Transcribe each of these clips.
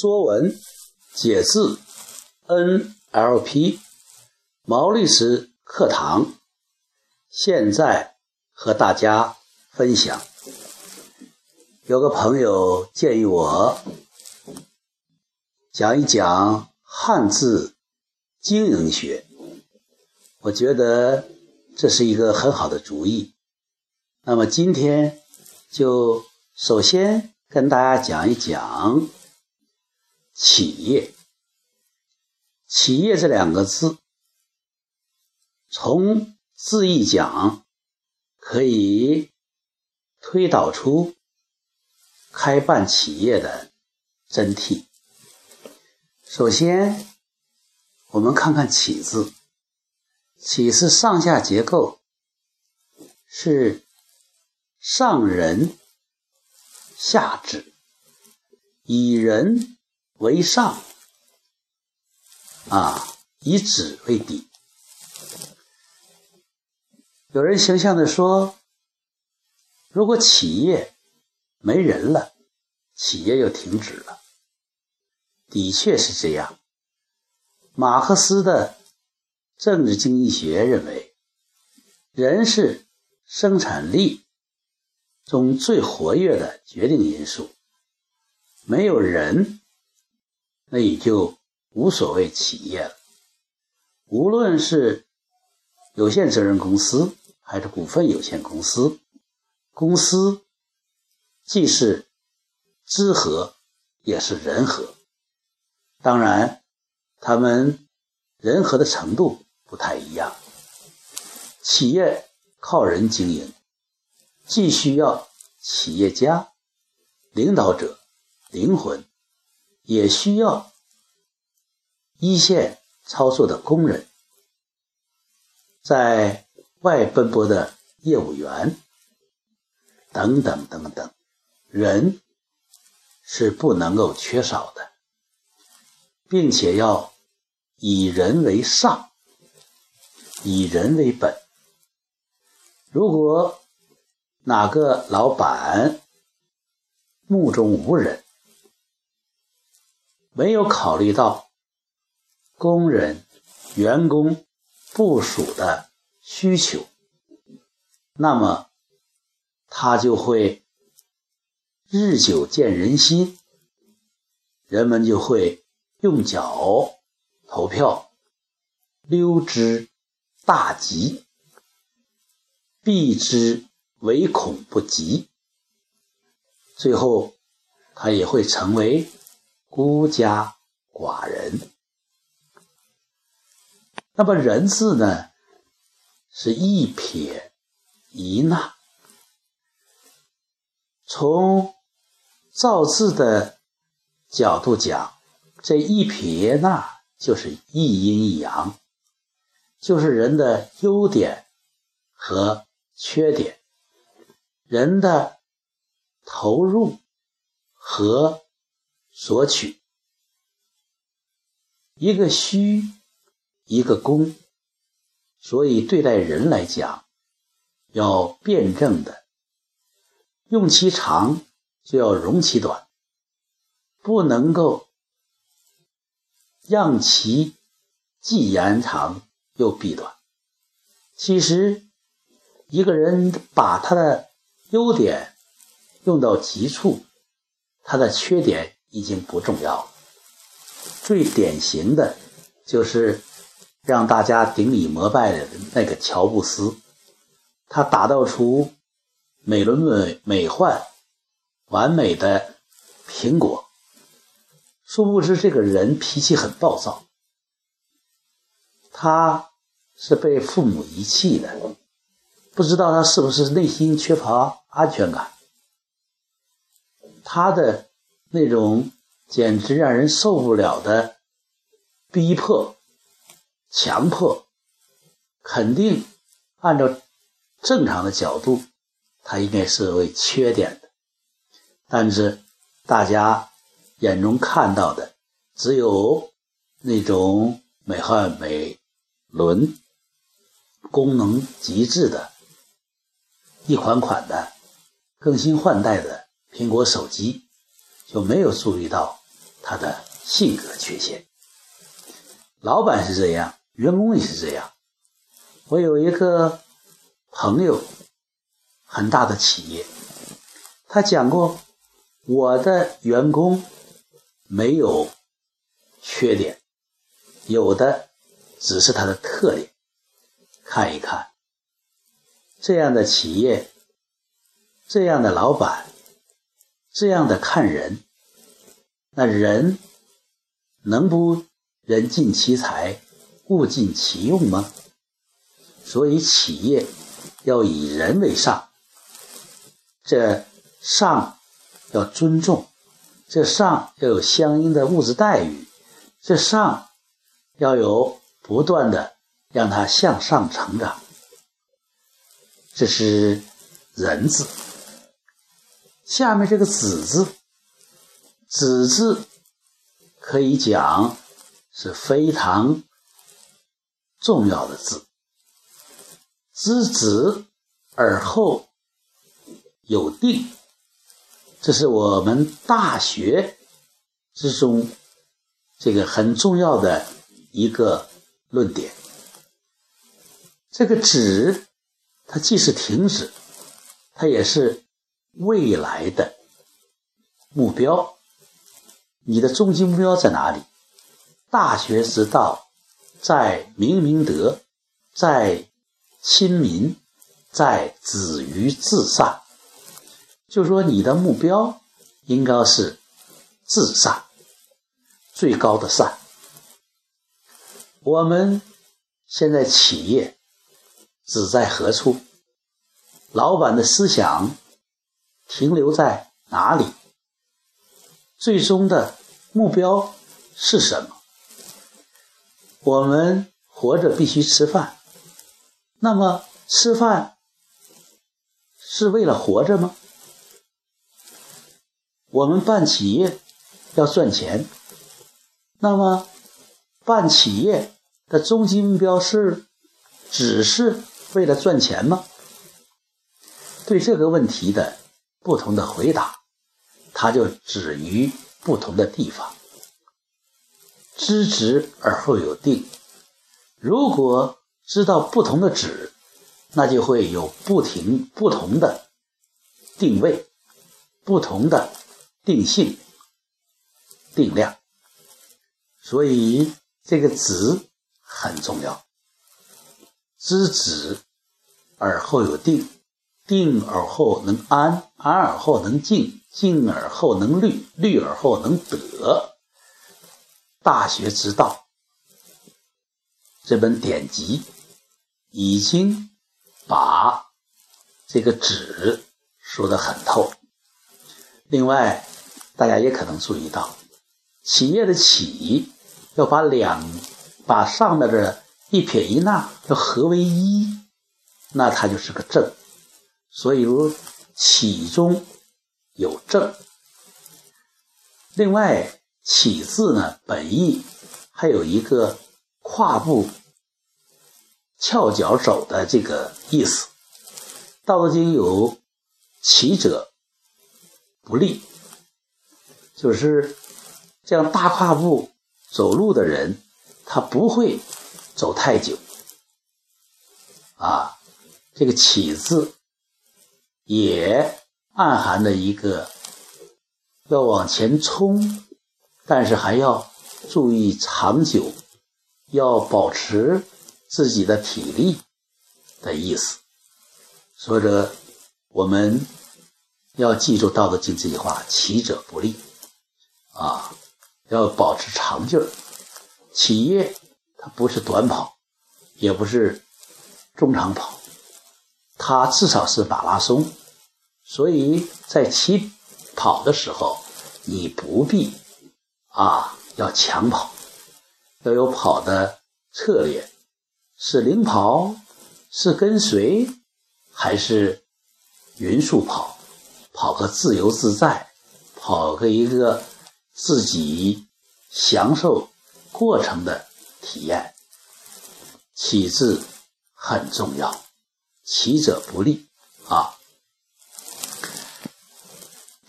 说文解字 NLP 毛律师课堂，现在和大家分享。有个朋友建议我讲一讲汉字经营学，我觉得这是一个很好的主意。那么今天就首先跟大家讲一讲。企业，企业这两个字，从字义讲，可以推导出开办企业的真谛。首先，我们看看“企”字，“企”是上下结构，是上人下指，以人。为上，啊，以止为底。有人形象的说，如果企业没人了，企业又停止了。的确是这样。马克思的政治经济学认为，人是生产力中最活跃的决定因素，没有人。那也就无所谓企业了。无论是有限责任公司还是股份有限公司，公司既是知和，也是人和。当然，他们人和的程度不太一样。企业靠人经营，既需要企业家、领导者灵魂。也需要一线操作的工人，在外奔波的业务员等等等等，人是不能够缺少的，并且要以人为上，以人为本。如果哪个老板目中无人，没有考虑到工人、员工、部署的需求，那么他就会日久见人心，人们就会用脚投票，溜之大吉，避之唯恐不及，最后他也会成为。孤家寡人，那么“人”字呢，是一撇一捺。从造字的角度讲，这一撇一捺就是一阴一阳，就是人的优点和缺点，人的投入和。索取一个虚，一个公，所以对待人来讲，要辩证的，用其长就要容其短，不能够让其既延长又避短。其实，一个人把他的优点用到极处，他的缺点。已经不重要了。最典型的，就是让大家顶礼膜拜的那个乔布斯，他打造出美轮美美奂、完美的苹果，殊不知这个人脾气很暴躁，他是被父母遗弃的，不知道他是不是内心缺乏安全感，他的。那种简直让人受不了的逼迫、强迫，肯定按照正常的角度，它应该是为缺点的。但是大家眼中看到的，只有那种美奂美轮、功能极致的一款款的更新换代的苹果手机。就没有注意到他的性格缺陷。老板是这样，员工也是这样。我有一个朋友，很大的企业，他讲过，我的员工没有缺点，有的只是他的特点。看一看，这样的企业，这样的老板，这样的看人，那人能不？人尽其才，物尽其用吗？所以企业要以人为上，这上要尊重，这上要有相应的物质待遇，这上要有不断的让他向上成长。这是人字，下面这个子字，子字可以讲。是非常重要的字，知止而后有定，这是我们大学之中这个很重要的一个论点。这个止，它既是停止，它也是未来的目标。你的终极目标在哪里？大学之道，在明明德，在亲民，在止于至善。就说你的目标应该是至善，最高的善。我们现在企业只在何处？老板的思想停留在哪里？最终的目标是什么？我们活着必须吃饭，那么吃饭是为了活着吗？我们办企业要赚钱，那么办企业的终极目标是只是为了赚钱吗？对这个问题的不同的回答，它就止于不同的地方。知止而后有定。如果知道不同的止，那就会有不停不同的定位，不同的定性、定量。所以这个止很重要。知止而后有定，定而后能安，安而后能静，静而后能虑，虑而后能得。大学之道这本典籍已经把这个止说得很透。另外，大家也可能注意到，企业的“企”要把两把上面的一撇一捺要合为一，那它就是个正。所以说，“起”中有正。另外。起字呢，本意还有一个跨步、翘脚走的这个意思。《道德经》有“起者不立”，就是这样大跨步走路的人，他不会走太久。啊，这个“起”字也暗含了一个要往前冲。但是还要注意长久，要保持自己的体力的意思。所以说，我们要记住《道德经》这句话：“起者不立。”啊，要保持长劲儿。企业它不是短跑，也不是中长跑，它至少是马拉松。所以在起跑的时候，你不必。啊，要抢跑，要有跑的策略，是领跑，是跟随，还是匀速跑？跑个自由自在，跑个一个自己享受过程的体验。起字很重要，起者不利啊。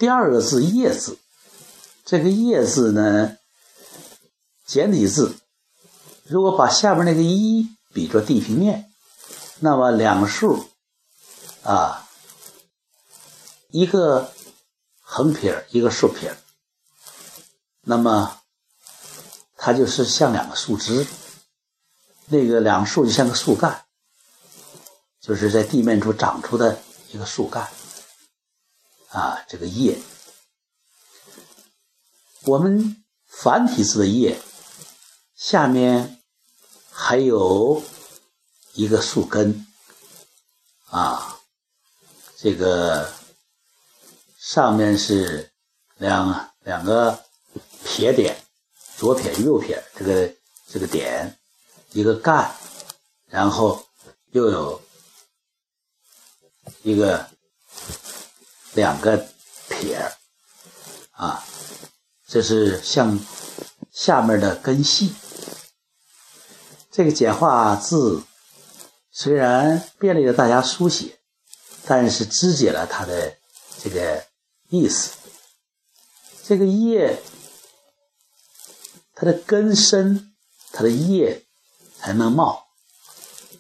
第二个字“叶”字。这个“叶”字呢，简体字，如果把下边那个“一”比作地平面，那么两竖啊，一个横撇一个竖撇那么它就是像两个树枝，那个两树就像个树干，就是在地面处长出的一个树干。啊，这个叶。我们繁体字的“叶”下面还有一个树根啊，这个上面是两两个撇点，左撇右撇，这个这个点一个干，然后又有一个两个撇啊。这是向下面的根系。这个简化字虽然便利了大家书写，但是肢解了它的这个意思。这个叶，它的根深，它的叶才能茂；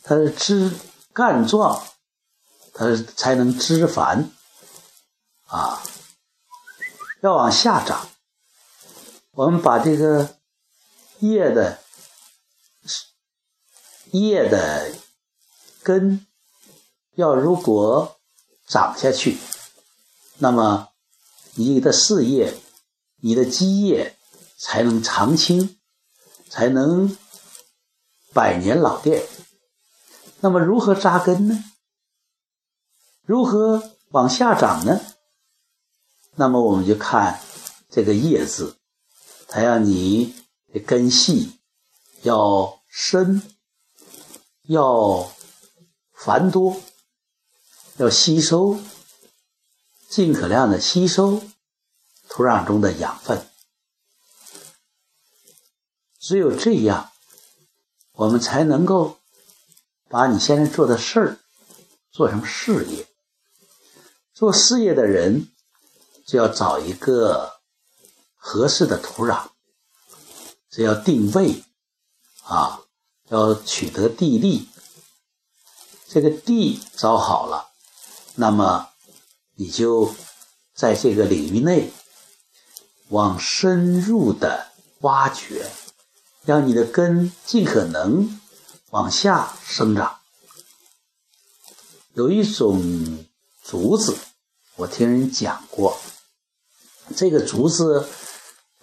它的枝干壮，它才能枝繁。啊，要往下长。我们把这个叶的叶的根要如果长下去，那么你的事业、你的基业才能长青，才能百年老店。那么如何扎根呢？如何往下长呢？那么我们就看这个“叶”字。它让你的根系要深，要繁多，要吸收，尽可量的吸收土壤中的养分。只有这样，我们才能够把你现在做的事儿做成事业。做事业的人就要找一个。合适的土壤，这要定位啊，要取得地利。这个地找好了，那么你就在这个领域内往深入的挖掘，让你的根尽可能往下生长。有一种竹子，我听人讲过，这个竹子。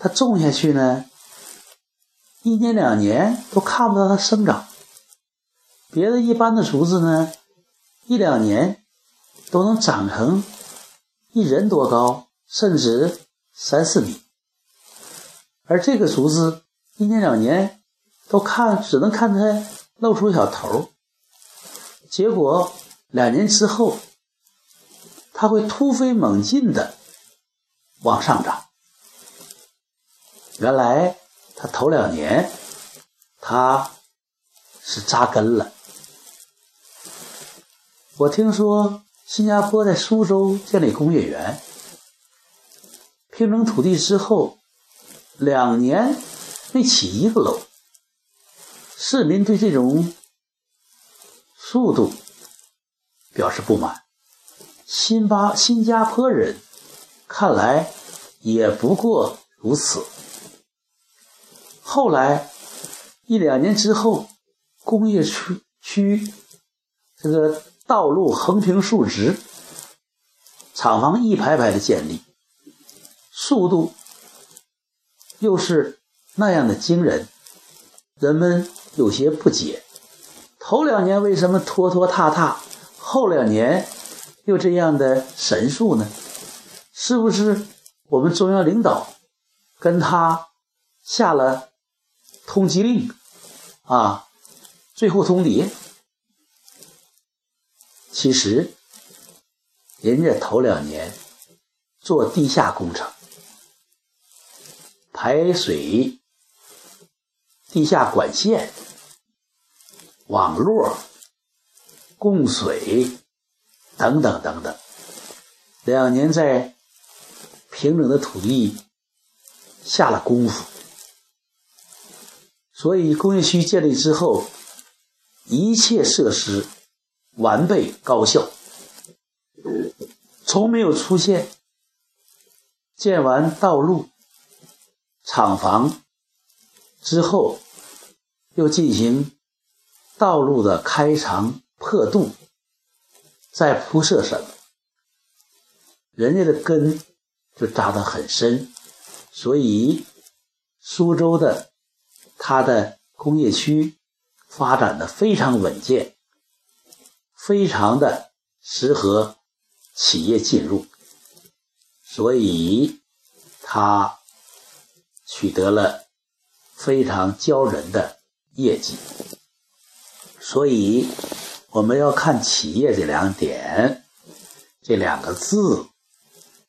它种下去呢，一年两年都看不到它生长。别的一般的竹子呢，一两年都能长成一人多高，甚至三四米。而这个竹子一年两年都看只能看它露出小头，结果两年之后，它会突飞猛进的往上涨。原来他头两年，他是扎根了。我听说新加坡在苏州建立工业园，平整土地之后，两年没起一个楼。市民对这种速度表示不满。新巴新加坡人看来也不过如此。后来一两年之后，工业区区这个道路横平竖直，厂房一排排的建立，速度又是那样的惊人，人们有些不解：头两年为什么拖拖沓沓，后两年又这样的神速呢？是不是我们中央领导跟他下了？通缉令啊，最后通牒。其实，人家头两年做地下工程，排水、地下管线、网络、供水等等等等，两年在平整的土地下了功夫。所以工业区建立之后，一切设施完备高效，从没有出现建完道路、厂房之后又进行道路的开肠破肚，再铺设什么。人家的根就扎得很深，所以苏州的。它的工业区发展的非常稳健，非常的适合企业进入，所以它取得了非常骄人的业绩。所以我们要看企业这两点，这两个字，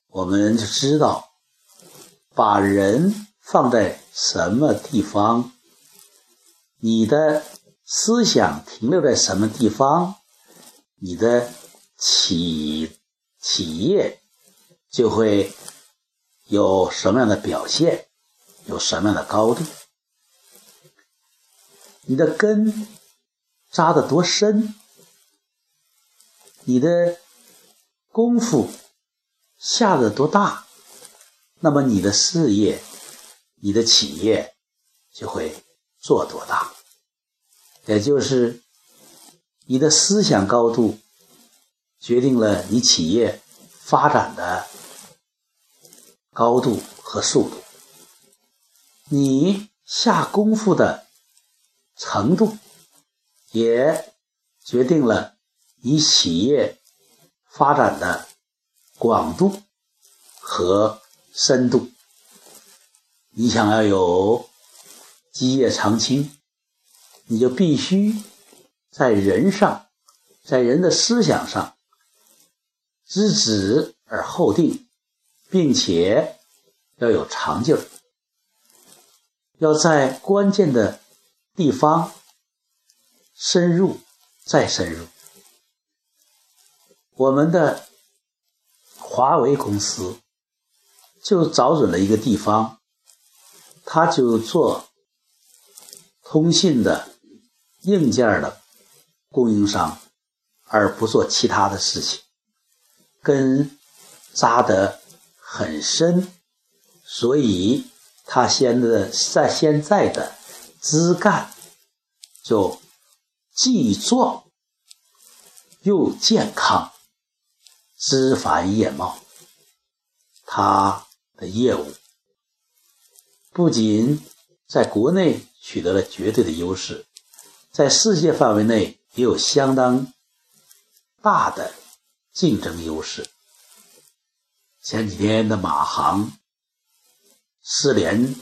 我们就知道把人放在什么地方。你的思想停留在什么地方，你的企企业就会有什么样的表现，有什么样的高度。你的根扎得多深，你的功夫下得多大，那么你的事业、你的企业就会。做多大，也就是你的思想高度决定了你企业发展的高度和速度，你下功夫的程度也决定了你企业发展的广度和深度。你想要有。基业长青，你就必须在人上，在人的思想上知止而后定，并且要有长劲儿，要在关键的地方深入再深入。我们的华为公司就找准了一个地方，他就做。通信的硬件的供应商，而不做其他的事情，根扎得很深，所以他现在在现在的枝干就既壮又健康，枝繁叶茂。他的业务不仅在国内。取得了绝对的优势，在世界范围内也有相当大的竞争优势。前几天的马航失联，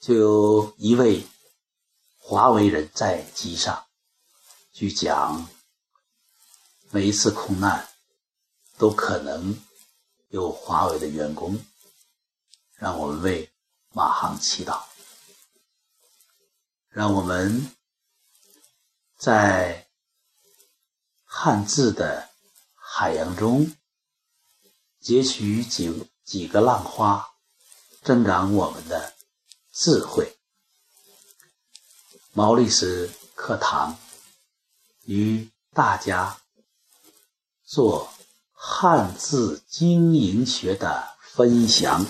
就有一位华为人在机上，据讲每一次空难都可能有华为的员工，让我们为马航祈祷。让我们在汉字的海洋中截取几几个浪花，增长我们的智慧。毛历史课堂与大家做汉字经营学的分享。